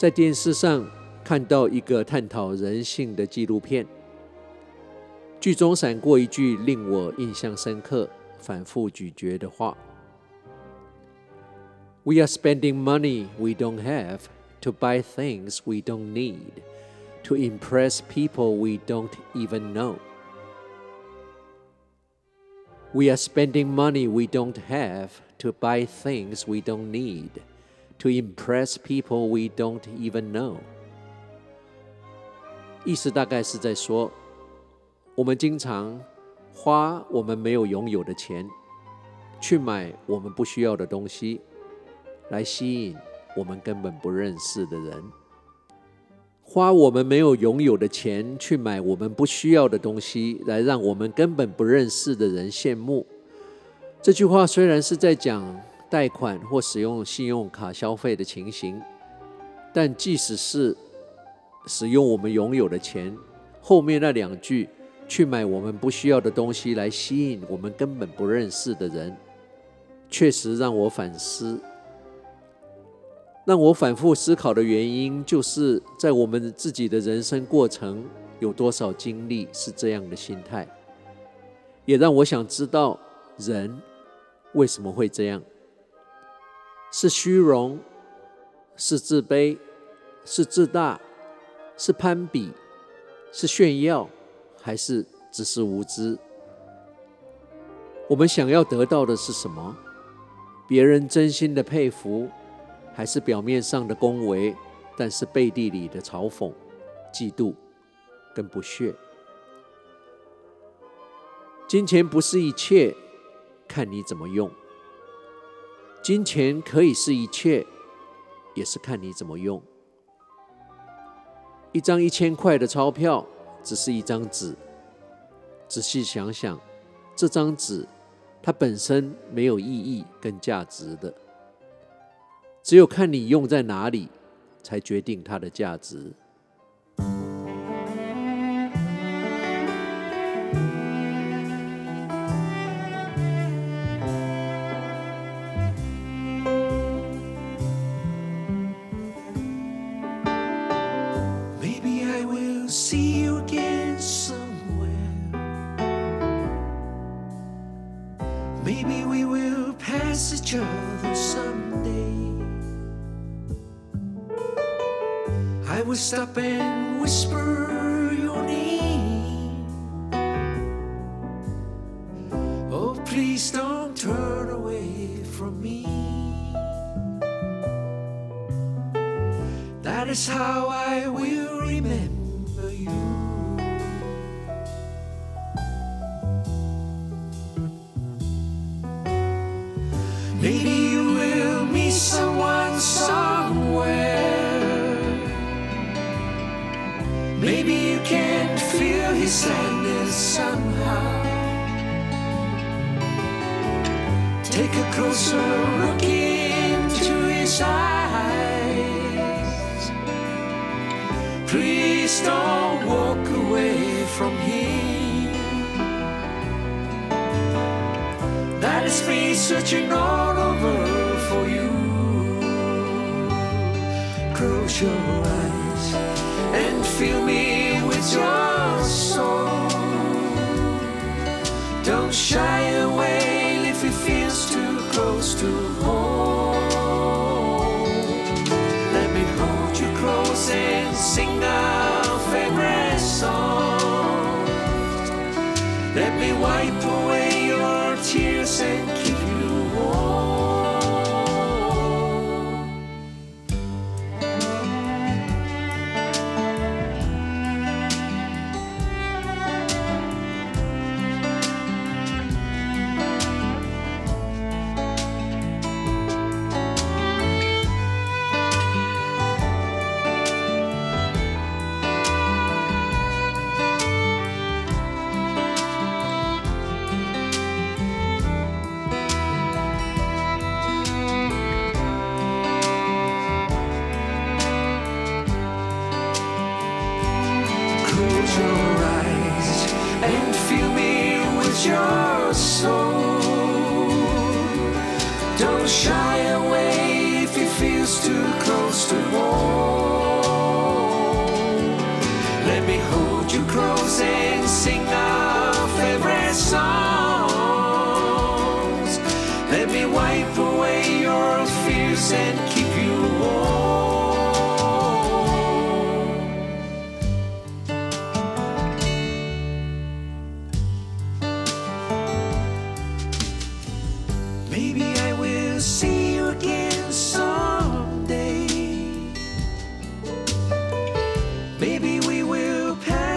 在电视上看到一个探讨人性的纪录片，剧中闪过一句令我印象深刻、反复咀嚼的话：“We are spending money we don't have to buy things we don't need, to impress people we don't even know.” We are spending money we don't have to buy things we don't need, to impress people we don't even know. 意思大概是在说，我们经常花我们没有拥有的钱，去买我们不需要的东西，来吸引我们根本不认识的人。花我们没有拥有的钱去买我们不需要的东西，来让我们根本不认识的人羡慕。这句话虽然是在讲贷款或使用信用卡消费的情形，但即使是使用我们拥有的钱，后面那两句去买我们不需要的东西来吸引我们根本不认识的人，确实让我反思。让我反复思考的原因，就是在我们自己的人生过程，有多少经历是这样的心态，也让我想知道人为什么会这样：是虚荣，是自卑，是自大，是攀比，是炫耀，还是只是无知？我们想要得到的是什么？别人真心的佩服。还是表面上的恭维，但是背地里的嘲讽、嫉妒跟不屑。金钱不是一切，看你怎么用。金钱可以是一切，也是看你怎么用。一张一千块的钞票只是一张纸，仔细想想，这张纸它本身没有意义跟价值的。只有看你用在哪里，才决定它的价值。I will stop and whisper your name. Oh, please don't turn away from me. That is how I will remember Maybe you can feel his sadness somehow. Take a closer look into his eyes. Please don't walk away from him. That is me searching all over for you. Close your eyes fill me with your soul. Don't shy away if it feels too close to home. Let me hold you close and sing our favorite song. Let me wipe away your tears and keep Close your eyes and fill me with your soul. Don't shy away if it feels too close to home. Let me hold you close and sing our favorite songs. Let me wipe away your fears and keep you warm.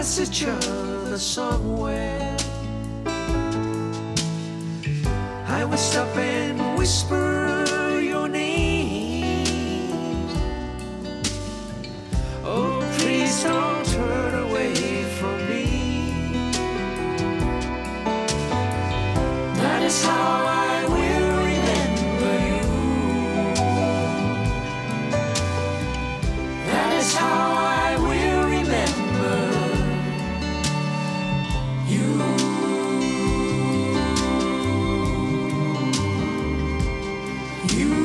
Pass each other somewhere. I will stop and whisper You.